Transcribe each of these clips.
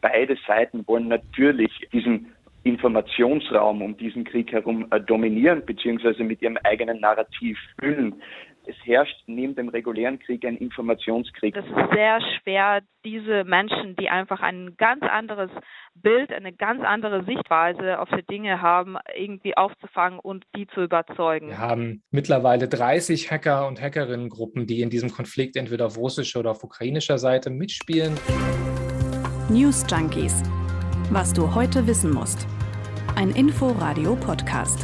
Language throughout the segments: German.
Beide Seiten wollen natürlich diesen Informationsraum um diesen Krieg herum äh, dominieren bzw. mit ihrem eigenen Narrativ füllen. Es herrscht neben dem regulären Krieg ein Informationskrieg. Es ist sehr schwer, diese Menschen, die einfach ein ganz anderes Bild, eine ganz andere Sichtweise auf die Dinge haben, irgendwie aufzufangen und die zu überzeugen. Wir haben mittlerweile 30 Hacker und Hackerinnengruppen, die in diesem Konflikt entweder auf russischer oder auf ukrainischer Seite mitspielen. News Junkies was du heute wissen musst. Ein Info-Radio-Podcast.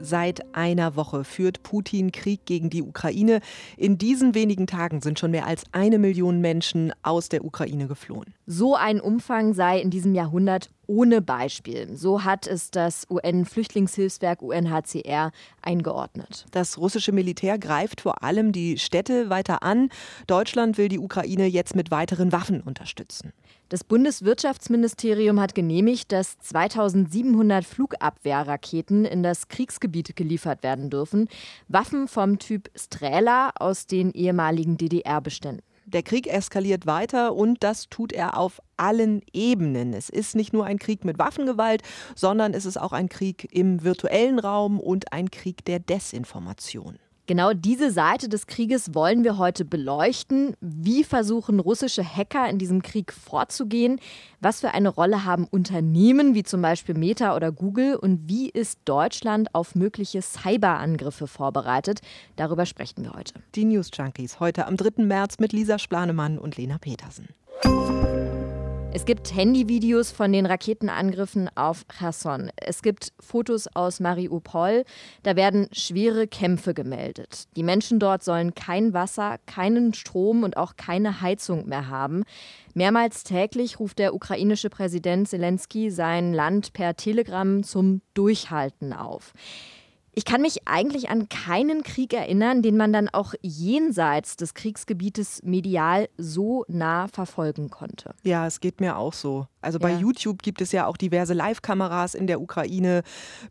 Seit einer Woche führt Putin Krieg gegen die Ukraine. In diesen wenigen Tagen sind schon mehr als eine Million Menschen aus der Ukraine geflohen. So ein Umfang sei in diesem Jahrhundert ohne Beispiel. So hat es das UN-Flüchtlingshilfswerk UNHCR eingeordnet. Das russische Militär greift vor allem die Städte weiter an. Deutschland will die Ukraine jetzt mit weiteren Waffen unterstützen. Das Bundeswirtschaftsministerium hat genehmigt, dass 2700 Flugabwehrraketen in das Kriegsgebiet geliefert werden dürfen. Waffen vom Typ Strela aus den ehemaligen DDR-Beständen. Der Krieg eskaliert weiter und das tut er auf allen Ebenen. Es ist nicht nur ein Krieg mit Waffengewalt, sondern es ist auch ein Krieg im virtuellen Raum und ein Krieg der Desinformation. Genau diese Seite des Krieges wollen wir heute beleuchten. Wie versuchen russische Hacker in diesem Krieg vorzugehen? Was für eine Rolle haben Unternehmen wie zum Beispiel Meta oder Google? Und wie ist Deutschland auf mögliche Cyberangriffe vorbereitet? Darüber sprechen wir heute. Die News Junkies heute am 3. März mit Lisa Splanemann und Lena Petersen. Es gibt Handyvideos von den Raketenangriffen auf Cherson. Es gibt Fotos aus Mariupol. Da werden schwere Kämpfe gemeldet. Die Menschen dort sollen kein Wasser, keinen Strom und auch keine Heizung mehr haben. Mehrmals täglich ruft der ukrainische Präsident Zelensky sein Land per Telegramm zum Durchhalten auf. Ich kann mich eigentlich an keinen Krieg erinnern, den man dann auch jenseits des Kriegsgebietes medial so nah verfolgen konnte. Ja, es geht mir auch so. Also bei ja. YouTube gibt es ja auch diverse Live-Kameras in der Ukraine.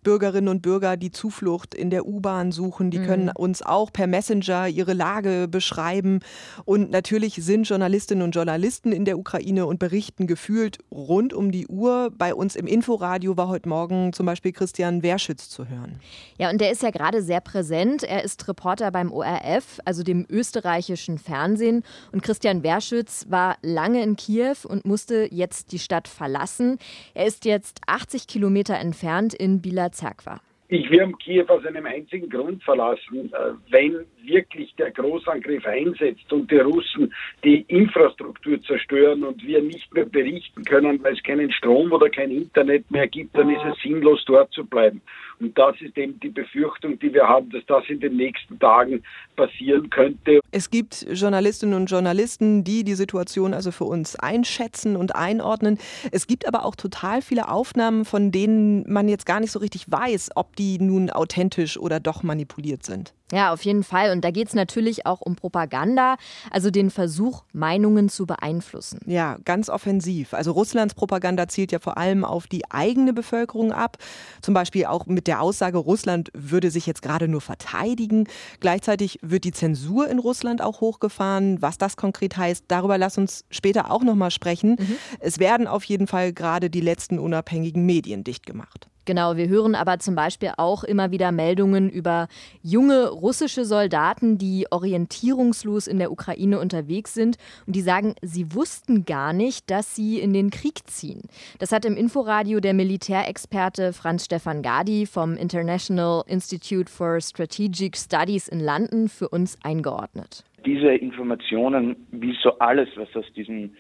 Bürgerinnen und Bürger, die Zuflucht in der U-Bahn suchen, die mhm. können uns auch per Messenger ihre Lage beschreiben. Und natürlich sind Journalistinnen und Journalisten in der Ukraine und berichten gefühlt rund um die Uhr. Bei uns im Inforadio war heute Morgen zum Beispiel Christian Werschütz zu hören. Ja, und der ist ja gerade sehr präsent. Er ist Reporter beim ORF, also dem österreichischen Fernsehen. Und Christian Werschütz war lange in Kiew und musste jetzt die Stadt Stadt verlassen. Er ist jetzt 80 Kilometer entfernt in Bila Zerkwa. Ich will Kiew aus einem einzigen Grund verlassen. Äh, wenn wirklich der Großangriff einsetzt und die Russen die Infrastruktur zerstören und wir nicht mehr berichten können, weil es keinen Strom oder kein Internet mehr gibt, dann ist es sinnlos, dort zu bleiben. Und das ist eben die Befürchtung, die wir haben, dass das in den nächsten Tagen passieren könnte. Es gibt Journalistinnen und Journalisten, die die Situation also für uns einschätzen und einordnen. Es gibt aber auch total viele Aufnahmen, von denen man jetzt gar nicht so richtig weiß, ob die nun authentisch oder doch manipuliert sind. Ja, auf jeden Fall. Und da geht es natürlich auch um Propaganda, also den Versuch, Meinungen zu beeinflussen. Ja, ganz offensiv. Also Russlands Propaganda zielt ja vor allem auf die eigene Bevölkerung ab. Zum Beispiel auch mit der Aussage, Russland würde sich jetzt gerade nur verteidigen. Gleichzeitig wird die Zensur in Russland auch hochgefahren. Was das konkret heißt, darüber lass uns später auch nochmal sprechen. Mhm. Es werden auf jeden Fall gerade die letzten unabhängigen Medien dicht gemacht. Genau, wir hören aber zum Beispiel auch immer wieder Meldungen über junge russische Soldaten, die orientierungslos in der Ukraine unterwegs sind und die sagen, sie wussten gar nicht, dass sie in den Krieg ziehen. Das hat im Inforadio der Militärexperte Franz Stefan Gadi vom International Institute for Strategic Studies in London für uns eingeordnet. Diese Informationen, wie so alles, was aus diesen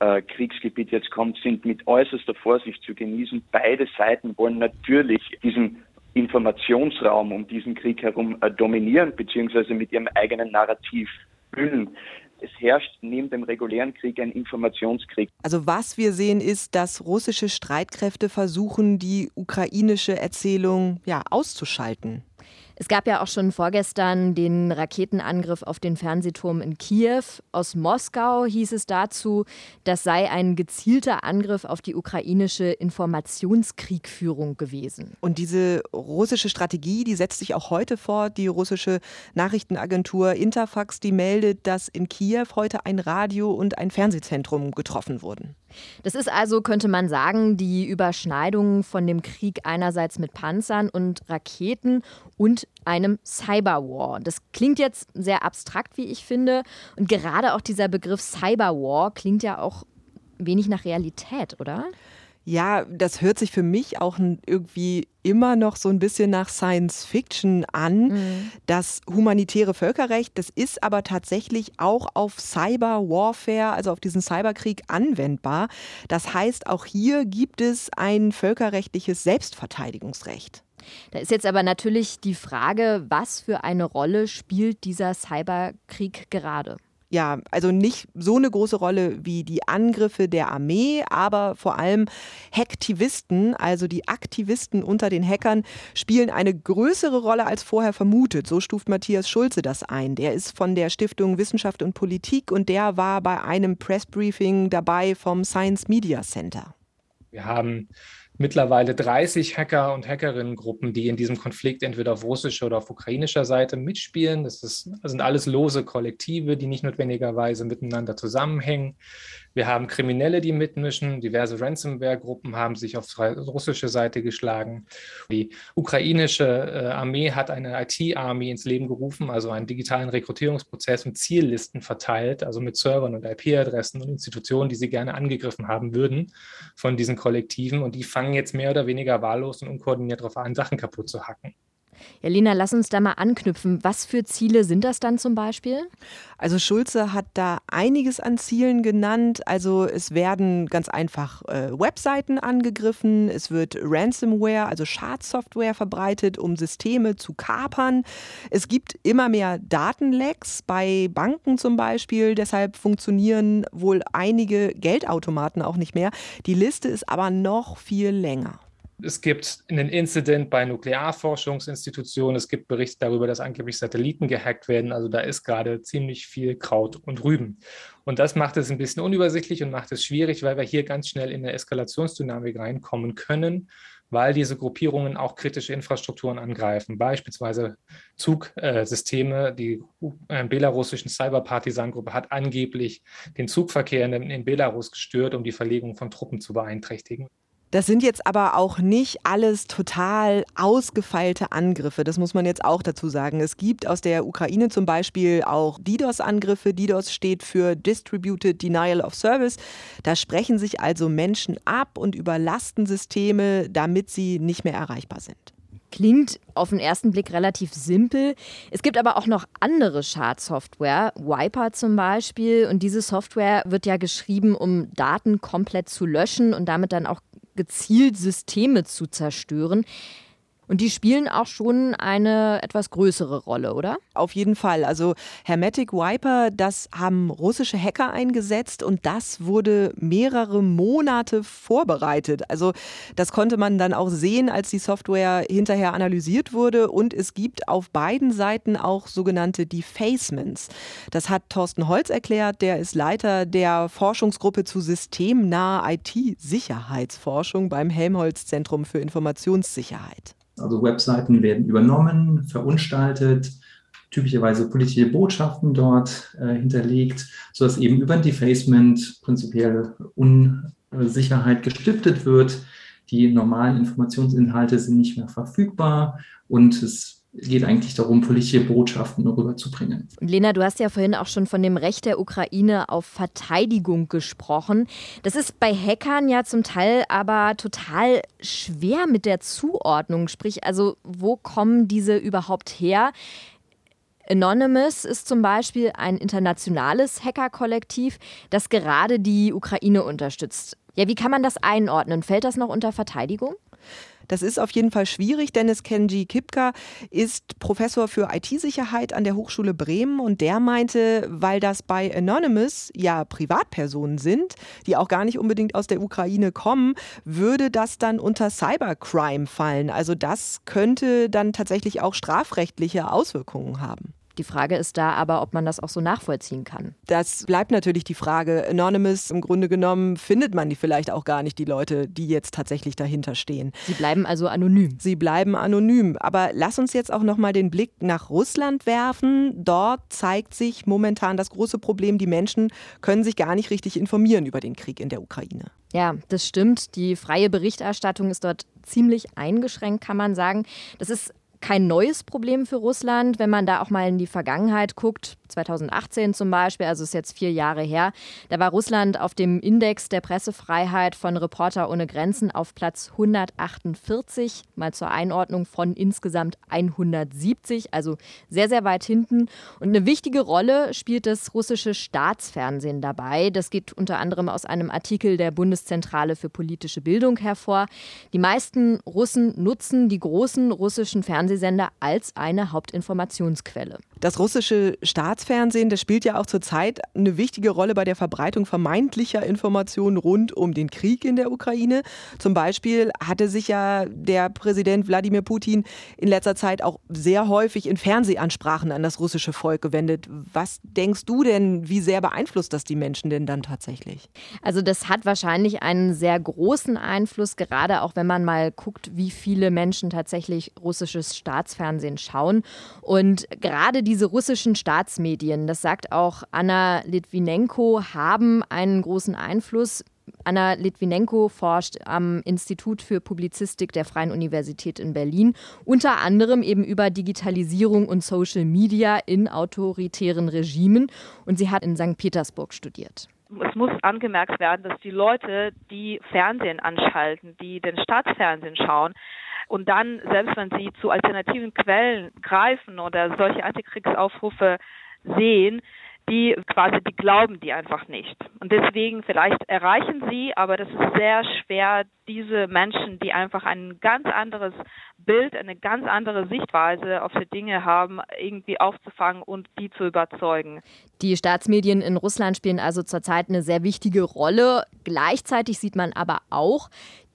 äh, Kriegsgebiet jetzt kommt, sind mit äußerster Vorsicht zu genießen. Beide Seiten wollen natürlich diesen Informationsraum um diesen Krieg herum äh, dominieren, beziehungsweise mit ihrem eigenen Narrativ füllen. Es herrscht neben dem regulären Krieg ein Informationskrieg. Also was wir sehen ist, dass russische Streitkräfte versuchen, die ukrainische Erzählung ja auszuschalten. Es gab ja auch schon vorgestern den Raketenangriff auf den Fernsehturm in Kiew. Aus Moskau hieß es dazu, das sei ein gezielter Angriff auf die ukrainische Informationskriegführung gewesen. Und diese russische Strategie, die setzt sich auch heute fort. Die russische Nachrichtenagentur Interfax, die meldet, dass in Kiew heute ein Radio- und ein Fernsehzentrum getroffen wurden. Das ist also, könnte man sagen, die Überschneidung von dem Krieg einerseits mit Panzern und Raketen und einem Cyberwar. Das klingt jetzt sehr abstrakt, wie ich finde. Und gerade auch dieser Begriff Cyberwar klingt ja auch wenig nach Realität, oder? Ja, das hört sich für mich auch irgendwie immer noch so ein bisschen nach Science Fiction an. Mhm. Das humanitäre Völkerrecht, das ist aber tatsächlich auch auf Cyber Warfare, also auf diesen Cyberkrieg anwendbar. Das heißt, auch hier gibt es ein völkerrechtliches Selbstverteidigungsrecht. Da ist jetzt aber natürlich die Frage, was für eine Rolle spielt dieser Cyberkrieg gerade? Ja, also nicht so eine große Rolle wie die Angriffe der Armee, aber vor allem Hacktivisten, also die Aktivisten unter den Hackern, spielen eine größere Rolle als vorher vermutet. So stuft Matthias Schulze das ein. Der ist von der Stiftung Wissenschaft und Politik und der war bei einem Pressbriefing dabei vom Science Media Center. Wir haben mittlerweile 30 Hacker- und Hackerinnengruppen, die in diesem Konflikt entweder auf russischer oder auf ukrainischer Seite mitspielen. Das, ist, das sind alles lose Kollektive, die nicht notwendigerweise miteinander zusammenhängen. Wir haben Kriminelle, die mitmischen. Diverse Ransomware-Gruppen haben sich auf russische Seite geschlagen. Die ukrainische äh, Armee hat eine IT-Army ins Leben gerufen, also einen digitalen Rekrutierungsprozess und Ziellisten verteilt, also mit Servern und IP-Adressen und Institutionen, die sie gerne angegriffen haben würden von diesen Kollektiven. Und die fangen jetzt mehr oder weniger wahllos und unkoordiniert darauf an, Sachen kaputt zu hacken. Ja, Lena, lass uns da mal anknüpfen. Was für Ziele sind das dann zum Beispiel? Also Schulze hat da einiges an Zielen genannt. Also es werden ganz einfach äh, Webseiten angegriffen, es wird Ransomware, also Schadsoftware verbreitet, um Systeme zu kapern. Es gibt immer mehr Datenlecks bei Banken zum Beispiel. Deshalb funktionieren wohl einige Geldautomaten auch nicht mehr. Die Liste ist aber noch viel länger. Es gibt einen Incident bei Nuklearforschungsinstitutionen. Es gibt Berichte darüber, dass angeblich Satelliten gehackt werden. Also da ist gerade ziemlich viel Kraut und Rüben. Und das macht es ein bisschen unübersichtlich und macht es schwierig, weil wir hier ganz schnell in eine Eskalationsdynamik reinkommen können, weil diese Gruppierungen auch kritische Infrastrukturen angreifen, beispielsweise Zugsysteme. Die äh, belarussischen Cyberpartisan-Gruppe hat angeblich den Zugverkehr in, in Belarus gestört, um die Verlegung von Truppen zu beeinträchtigen. Das sind jetzt aber auch nicht alles total ausgefeilte Angriffe. Das muss man jetzt auch dazu sagen. Es gibt aus der Ukraine zum Beispiel auch DDoS-Angriffe. DDoS steht für Distributed Denial of Service. Da sprechen sich also Menschen ab und überlasten Systeme, damit sie nicht mehr erreichbar sind. Klingt auf den ersten Blick relativ simpel. Es gibt aber auch noch andere Schadsoftware, Wiper zum Beispiel. Und diese Software wird ja geschrieben, um Daten komplett zu löschen und damit dann auch gezielt Systeme zu zerstören. Und die spielen auch schon eine etwas größere Rolle, oder? Auf jeden Fall. Also Hermetic Wiper, das haben russische Hacker eingesetzt und das wurde mehrere Monate vorbereitet. Also das konnte man dann auch sehen, als die Software hinterher analysiert wurde. Und es gibt auf beiden Seiten auch sogenannte Defacements. Das hat Thorsten Holz erklärt. Der ist Leiter der Forschungsgruppe zu systemnaher IT-Sicherheitsforschung beim Helmholtz Zentrum für Informationssicherheit. Also Webseiten werden übernommen, verunstaltet, typischerweise politische Botschaften dort äh, hinterlegt, sodass eben über ein Defacement prinzipiell Unsicherheit gestiftet wird. Die normalen Informationsinhalte sind nicht mehr verfügbar und es geht eigentlich darum, politische Botschaften rüberzubringen. Lena, du hast ja vorhin auch schon von dem Recht der Ukraine auf Verteidigung gesprochen. Das ist bei Hackern ja zum Teil aber total schwer mit der Zuordnung. Sprich, also wo kommen diese überhaupt her? Anonymous ist zum Beispiel ein internationales Hackerkollektiv, das gerade die Ukraine unterstützt. Ja, wie kann man das einordnen? Fällt das noch unter Verteidigung? Das ist auf jeden Fall schwierig. Dennis Kenji Kipka ist Professor für IT-Sicherheit an der Hochschule Bremen und der meinte, weil das bei Anonymous ja Privatpersonen sind, die auch gar nicht unbedingt aus der Ukraine kommen, würde das dann unter Cybercrime fallen. Also das könnte dann tatsächlich auch strafrechtliche Auswirkungen haben. Die Frage ist da aber, ob man das auch so nachvollziehen kann. Das bleibt natürlich die Frage. Anonymous, im Grunde genommen, findet man die vielleicht auch gar nicht, die Leute, die jetzt tatsächlich dahinter stehen. Sie bleiben also anonym. Sie bleiben anonym. Aber lass uns jetzt auch nochmal den Blick nach Russland werfen. Dort zeigt sich momentan das große Problem, die Menschen können sich gar nicht richtig informieren über den Krieg in der Ukraine. Ja, das stimmt. Die freie Berichterstattung ist dort ziemlich eingeschränkt, kann man sagen. Das ist kein neues Problem für Russland, wenn man da auch mal in die Vergangenheit guckt. 2018 zum Beispiel, also ist jetzt vier Jahre her, da war Russland auf dem Index der Pressefreiheit von Reporter ohne Grenzen auf Platz 148, mal zur Einordnung von insgesamt 170, also sehr, sehr weit hinten. Und eine wichtige Rolle spielt das russische Staatsfernsehen dabei. Das geht unter anderem aus einem Artikel der Bundeszentrale für politische Bildung hervor. Die meisten Russen nutzen die großen russischen Fernsehsender als eine Hauptinformationsquelle. Das russische Staatsfernsehen, das spielt ja auch zurzeit eine wichtige Rolle bei der Verbreitung vermeintlicher Informationen rund um den Krieg in der Ukraine. Zum Beispiel hatte sich ja der Präsident Wladimir Putin in letzter Zeit auch sehr häufig in Fernsehansprachen an das russische Volk gewendet. Was denkst du denn, wie sehr beeinflusst das die Menschen denn dann tatsächlich? Also das hat wahrscheinlich einen sehr großen Einfluss, gerade auch wenn man mal guckt, wie viele Menschen tatsächlich russisches Staatsfernsehen schauen. Und gerade die diese russischen Staatsmedien, das sagt auch Anna Litvinenko, haben einen großen Einfluss. Anna Litvinenko forscht am Institut für Publizistik der Freien Universität in Berlin, unter anderem eben über Digitalisierung und Social Media in autoritären Regimen. Und sie hat in St. Petersburg studiert es muss angemerkt werden, dass die Leute, die Fernsehen anschalten, die den Staatsfernsehen schauen, und dann, selbst wenn sie zu alternativen Quellen greifen oder solche Antikriegsaufrufe sehen, die quasi, die glauben die einfach nicht. Und deswegen, vielleicht erreichen sie, aber das ist sehr schwer, diese Menschen, die einfach ein ganz anderes Bild, eine ganz andere Sichtweise auf die Dinge haben, irgendwie aufzufangen und die zu überzeugen. Die Staatsmedien in Russland spielen also zurzeit eine sehr wichtige Rolle. Gleichzeitig sieht man aber auch,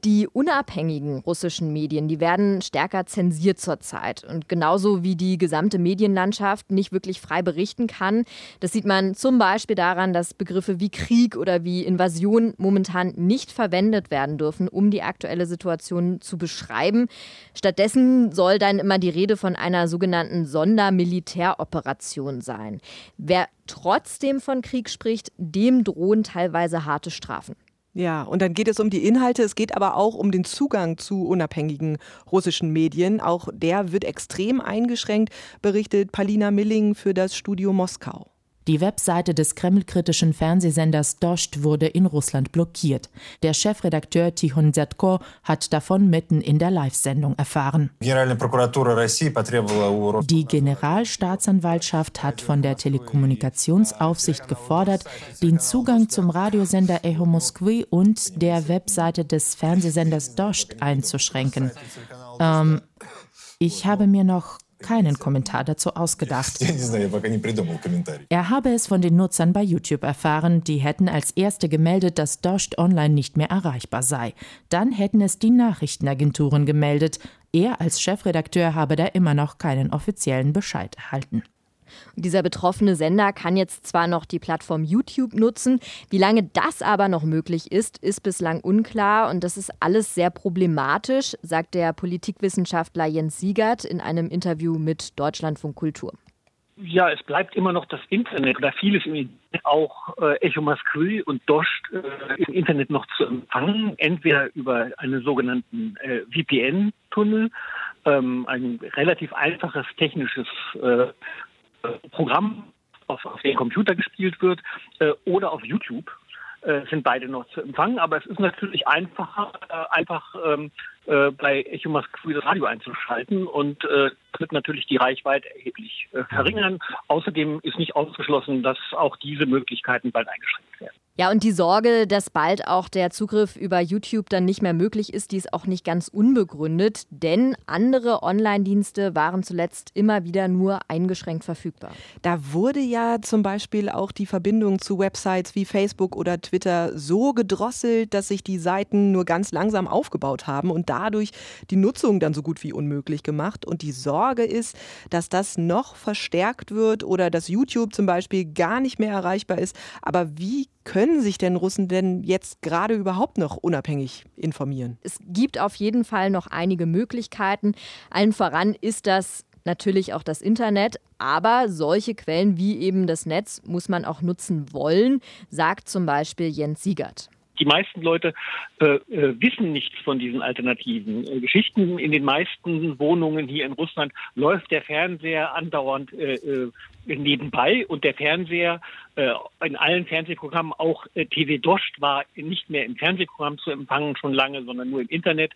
die unabhängigen russischen Medien, die werden stärker zensiert zurzeit. Und genauso wie die gesamte Medienlandschaft nicht wirklich frei berichten kann. Das sieht man zum Beispiel daran, dass Begriffe wie Krieg oder wie Invasion momentan nicht verwendet werden dürfen, um die aktuelle Situation zu beschreiben. Stattdessen soll dann immer die Rede von einer sogenannten Sondermilitäroperation sein. Wer trotzdem von Krieg spricht, dem drohen teilweise harte Strafen. Ja, und dann geht es um die Inhalte, es geht aber auch um den Zugang zu unabhängigen russischen Medien. Auch der wird extrem eingeschränkt, berichtet Palina Milling für das Studio Moskau. Die Webseite des kremlkritischen Fernsehsenders Dost wurde in Russland blockiert. Der Chefredakteur Tichon Zetko hat davon mitten in der Live-Sendung erfahren. Die Generalstaatsanwaltschaft hat von der Telekommunikationsaufsicht gefordert, den Zugang zum Radiosender Echo Moskwy und der Webseite des Fernsehsenders Dost einzuschränken. Ähm, ich habe mir noch keinen Kommentar dazu ausgedacht. Er habe es von den Nutzern bei YouTube erfahren, die hätten als erste gemeldet, dass Dost online nicht mehr erreichbar sei. Dann hätten es die Nachrichtenagenturen gemeldet. Er als Chefredakteur habe da immer noch keinen offiziellen Bescheid erhalten. Dieser betroffene Sender kann jetzt zwar noch die Plattform YouTube nutzen, wie lange das aber noch möglich ist, ist bislang unklar und das ist alles sehr problematisch, sagt der Politikwissenschaftler Jens Siegert in einem Interview mit Deutschlandfunk Kultur. Ja, es bleibt immer noch das Internet oder vieles im Internet, auch äh, Echo Moskwy und Dost äh, im Internet noch zu empfangen, entweder über einen sogenannten äh, VPN-Tunnel, ähm, ein relativ einfaches technisches äh, Programm auf, auf dem Computer gespielt wird äh, oder auf YouTube äh, sind beide noch zu empfangen. Aber es ist natürlich einfacher, äh, einfach ähm, äh, bei Echo Moskwy das Radio einzuschalten und wird natürlich die Reichweite erheblich äh, verringern. Außerdem ist nicht ausgeschlossen, dass auch diese Möglichkeiten bald eingeschränkt werden. Ja, und die Sorge, dass bald auch der Zugriff über YouTube dann nicht mehr möglich ist, die ist auch nicht ganz unbegründet, denn andere Online-Dienste waren zuletzt immer wieder nur eingeschränkt verfügbar. Da wurde ja zum Beispiel auch die Verbindung zu Websites wie Facebook oder Twitter so gedrosselt, dass sich die Seiten nur ganz langsam aufgebaut haben und dadurch die Nutzung dann so gut wie unmöglich gemacht. Und die Sorge ist, dass das noch verstärkt wird oder dass YouTube zum Beispiel gar nicht mehr erreichbar ist. Aber wie können sich denn Russen denn jetzt gerade überhaupt noch unabhängig informieren? Es gibt auf jeden Fall noch einige Möglichkeiten. Allen voran ist das natürlich auch das Internet, aber solche Quellen wie eben das Netz muss man auch nutzen wollen, sagt zum Beispiel Jens Siegert die meisten Leute äh, äh, wissen nichts von diesen alternativen äh, Geschichten. In den meisten Wohnungen hier in Russland läuft der Fernseher andauernd äh, äh nebenbei und der Fernseher äh, in allen Fernsehprogrammen, auch TV Dost war nicht mehr im Fernsehprogramm zu empfangen, schon lange, sondern nur im Internet.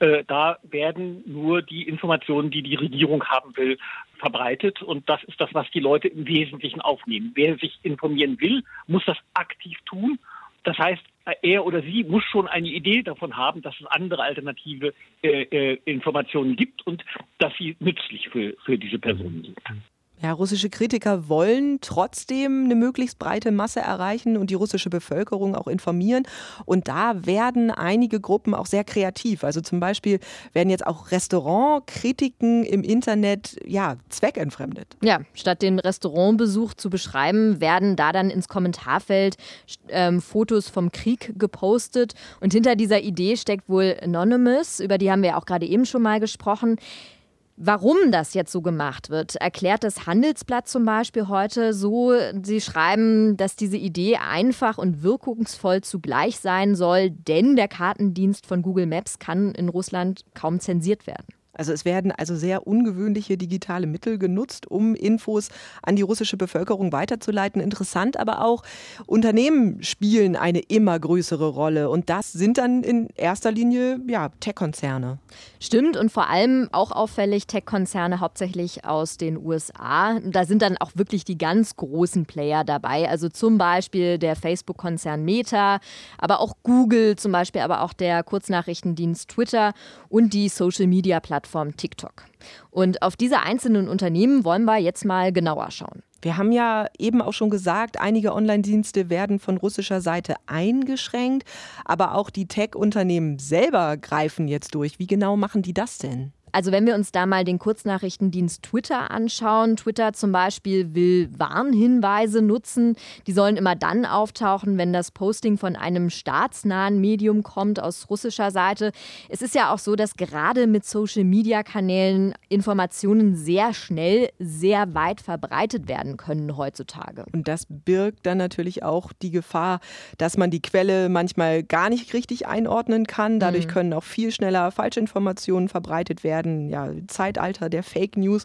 da werden nur die Informationen, die die Regierung haben will, verbreitet und das ist das, was die Leute im Wesentlichen aufnehmen. Wer sich informieren will, muss das aktiv tun das heißt, er oder sie muss schon eine Idee davon haben, dass es andere alternative äh, äh, Informationen gibt und dass sie nützlich für, für diese Personen sind. Ja, russische Kritiker wollen trotzdem eine möglichst breite Masse erreichen und die russische Bevölkerung auch informieren. Und da werden einige Gruppen auch sehr kreativ. Also zum Beispiel werden jetzt auch Restaurantkritiken im Internet ja, zweckentfremdet. Ja, statt den Restaurantbesuch zu beschreiben, werden da dann ins Kommentarfeld ähm, Fotos vom Krieg gepostet. Und hinter dieser Idee steckt wohl Anonymous, über die haben wir auch gerade eben schon mal gesprochen. Warum das jetzt so gemacht wird, erklärt das Handelsblatt zum Beispiel heute so. Sie schreiben, dass diese Idee einfach und wirkungsvoll zugleich sein soll, denn der Kartendienst von Google Maps kann in Russland kaum zensiert werden. Also es werden also sehr ungewöhnliche digitale Mittel genutzt, um Infos an die russische Bevölkerung weiterzuleiten. Interessant aber auch, Unternehmen spielen eine immer größere Rolle und das sind dann in erster Linie ja, Tech-Konzerne. Stimmt und vor allem auch auffällig Tech-Konzerne hauptsächlich aus den USA. Da sind dann auch wirklich die ganz großen Player dabei, also zum Beispiel der Facebook-Konzern Meta, aber auch Google zum Beispiel, aber auch der Kurznachrichtendienst Twitter und die Social-Media-Plattform Plattform TikTok. Und auf diese einzelnen Unternehmen wollen wir jetzt mal genauer schauen. Wir haben ja eben auch schon gesagt, einige Online-Dienste werden von russischer Seite eingeschränkt, aber auch die Tech-Unternehmen selber greifen jetzt durch. Wie genau machen die das denn? Also wenn wir uns da mal den Kurznachrichtendienst Twitter anschauen, Twitter zum Beispiel will Warnhinweise nutzen. Die sollen immer dann auftauchen, wenn das Posting von einem staatsnahen Medium kommt aus russischer Seite. Es ist ja auch so, dass gerade mit Social-Media-Kanälen Informationen sehr schnell, sehr weit verbreitet werden können heutzutage. Und das birgt dann natürlich auch die Gefahr, dass man die Quelle manchmal gar nicht richtig einordnen kann. Dadurch mhm. können auch viel schneller Falschinformationen verbreitet werden werden, ja, Zeitalter der Fake News.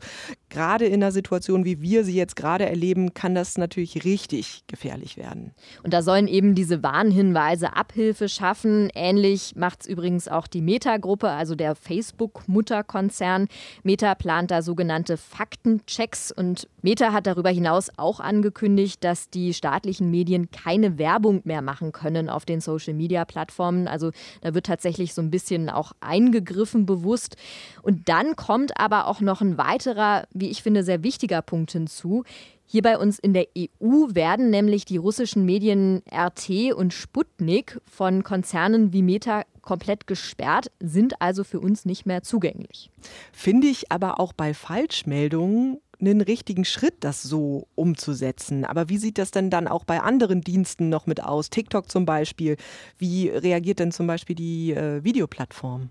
Gerade in einer Situation, wie wir sie jetzt gerade erleben, kann das natürlich richtig gefährlich werden. Und da sollen eben diese Warnhinweise Abhilfe schaffen. Ähnlich macht es übrigens auch die Meta-Gruppe, also der Facebook-Mutterkonzern. Meta plant da sogenannte Faktenchecks und Meta hat darüber hinaus auch angekündigt, dass die staatlichen Medien keine Werbung mehr machen können auf den Social-Media-Plattformen. Also da wird tatsächlich so ein bisschen auch eingegriffen bewusst. Dann kommt aber auch noch ein weiterer, wie ich finde, sehr wichtiger Punkt hinzu. Hier bei uns in der EU werden nämlich die russischen Medien RT und Sputnik von Konzernen wie Meta komplett gesperrt, sind also für uns nicht mehr zugänglich. Finde ich aber auch bei Falschmeldungen einen richtigen Schritt, das so umzusetzen. Aber wie sieht das denn dann auch bei anderen Diensten noch mit aus? TikTok zum Beispiel. Wie reagiert denn zum Beispiel die äh, Videoplattform?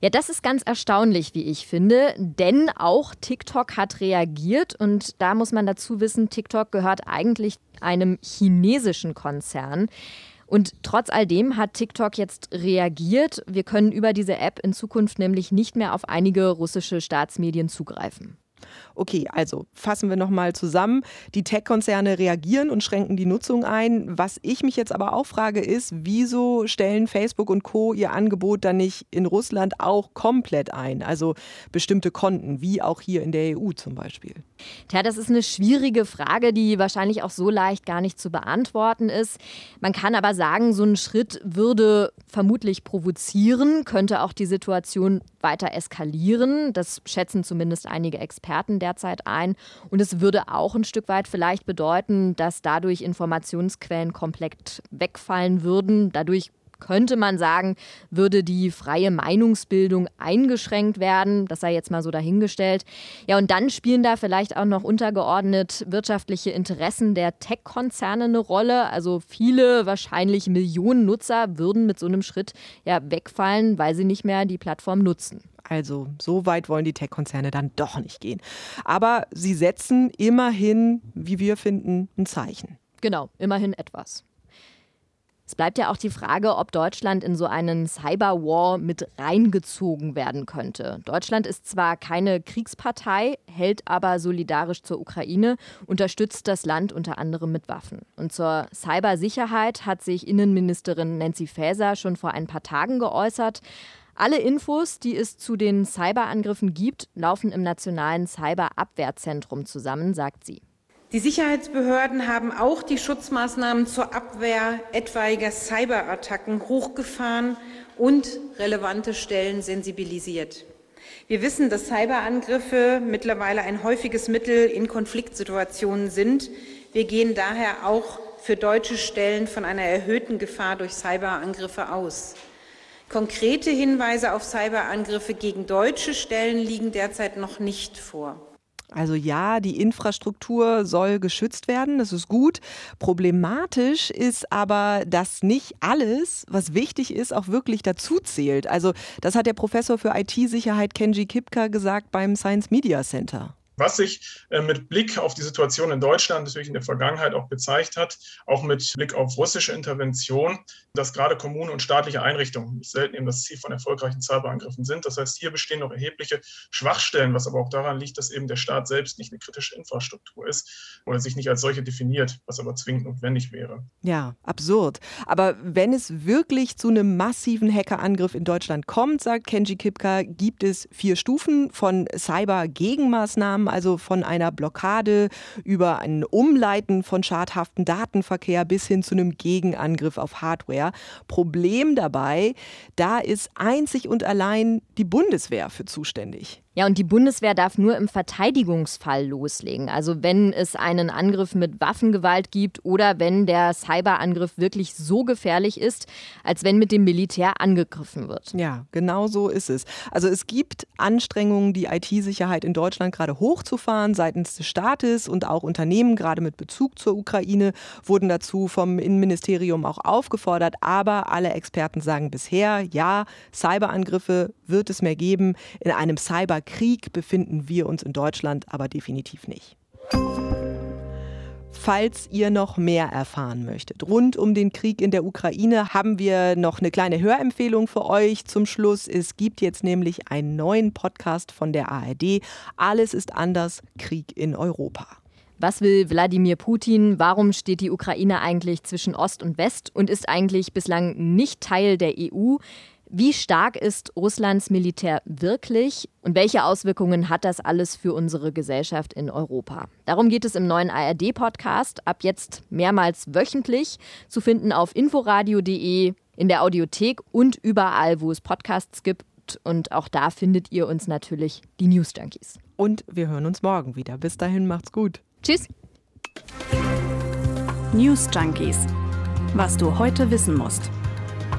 Ja, das ist ganz erstaunlich, wie ich finde, denn auch TikTok hat reagiert und da muss man dazu wissen, TikTok gehört eigentlich einem chinesischen Konzern. Und trotz all dem hat TikTok jetzt reagiert. Wir können über diese App in Zukunft nämlich nicht mehr auf einige russische Staatsmedien zugreifen. Okay, also fassen wir nochmal zusammen. Die Tech-Konzerne reagieren und schränken die Nutzung ein. Was ich mich jetzt aber auch frage, ist, wieso stellen Facebook und Co. ihr Angebot dann nicht in Russland auch komplett ein? Also bestimmte Konten, wie auch hier in der EU zum Beispiel. Tja, das ist eine schwierige Frage, die wahrscheinlich auch so leicht gar nicht zu beantworten ist. Man kann aber sagen, so ein Schritt würde vermutlich provozieren, könnte auch die Situation weiter eskalieren. Das schätzen zumindest einige Experten derzeit ein. Und es würde auch ein Stück weit vielleicht bedeuten, dass dadurch Informationsquellen komplett wegfallen würden. Dadurch könnte man sagen, würde die freie Meinungsbildung eingeschränkt werden. Das sei jetzt mal so dahingestellt. Ja, und dann spielen da vielleicht auch noch untergeordnet wirtschaftliche Interessen der Tech-Konzerne eine Rolle. Also viele, wahrscheinlich Millionen Nutzer würden mit so einem Schritt ja wegfallen, weil sie nicht mehr die Plattform nutzen. Also so weit wollen die Tech-Konzerne dann doch nicht gehen. Aber sie setzen immerhin, wie wir finden, ein Zeichen. Genau, immerhin etwas. Es bleibt ja auch die Frage, ob Deutschland in so einen Cyberwar mit reingezogen werden könnte. Deutschland ist zwar keine Kriegspartei, hält aber solidarisch zur Ukraine, unterstützt das Land unter anderem mit Waffen. Und zur Cybersicherheit hat sich Innenministerin Nancy Faeser schon vor ein paar Tagen geäußert. Alle Infos, die es zu den Cyberangriffen gibt, laufen im Nationalen Cyberabwehrzentrum zusammen, sagt sie. Die Sicherheitsbehörden haben auch die Schutzmaßnahmen zur Abwehr etwaiger Cyberattacken hochgefahren und relevante Stellen sensibilisiert. Wir wissen, dass Cyberangriffe mittlerweile ein häufiges Mittel in Konfliktsituationen sind. Wir gehen daher auch für deutsche Stellen von einer erhöhten Gefahr durch Cyberangriffe aus. Konkrete Hinweise auf Cyberangriffe gegen deutsche Stellen liegen derzeit noch nicht vor. Also ja, die Infrastruktur soll geschützt werden, das ist gut. Problematisch ist aber, dass nicht alles, was wichtig ist, auch wirklich dazu zählt. Also das hat der Professor für IT-Sicherheit Kenji Kipka gesagt beim Science Media Center. Was sich äh, mit Blick auf die Situation in Deutschland natürlich in der Vergangenheit auch gezeigt hat, auch mit Blick auf russische Intervention, dass gerade Kommunen und staatliche Einrichtungen nicht selten eben das Ziel von erfolgreichen Cyberangriffen sind. Das heißt, hier bestehen noch erhebliche Schwachstellen, was aber auch daran liegt, dass eben der Staat selbst nicht eine kritische Infrastruktur ist oder sich nicht als solche definiert, was aber zwingend notwendig wäre. Ja, absurd. Aber wenn es wirklich zu einem massiven Hackerangriff in Deutschland kommt, sagt Kenji Kipka, gibt es vier Stufen von Cyber-Gegenmaßnahmen also von einer Blockade über ein Umleiten von schadhaften Datenverkehr bis hin zu einem Gegenangriff auf Hardware. Problem dabei, da ist einzig und allein die Bundeswehr für zuständig. Ja, und die Bundeswehr darf nur im Verteidigungsfall loslegen. Also wenn es einen Angriff mit Waffengewalt gibt oder wenn der Cyberangriff wirklich so gefährlich ist, als wenn mit dem Militär angegriffen wird. Ja, genau so ist es. Also es gibt Anstrengungen, die IT-Sicherheit in Deutschland gerade hochzufahren seitens des Staates und auch Unternehmen, gerade mit Bezug zur Ukraine, wurden dazu vom Innenministerium auch aufgefordert. Aber alle Experten sagen bisher, ja, Cyberangriffe wird es mehr geben. In einem Cyber Krieg befinden wir uns in Deutschland aber definitiv nicht. Falls ihr noch mehr erfahren möchtet rund um den Krieg in der Ukraine, haben wir noch eine kleine Hörempfehlung für euch zum Schluss. Es gibt jetzt nämlich einen neuen Podcast von der ARD. Alles ist anders, Krieg in Europa. Was will Wladimir Putin? Warum steht die Ukraine eigentlich zwischen Ost und West und ist eigentlich bislang nicht Teil der EU? Wie stark ist Russlands Militär wirklich und welche Auswirkungen hat das alles für unsere Gesellschaft in Europa? Darum geht es im neuen ARD-Podcast, ab jetzt mehrmals wöchentlich, zu finden auf inforadio.de, in der Audiothek und überall, wo es Podcasts gibt. Und auch da findet ihr uns natürlich die News Junkies. Und wir hören uns morgen wieder. Bis dahin macht's gut. Tschüss. News Junkies. Was du heute wissen musst.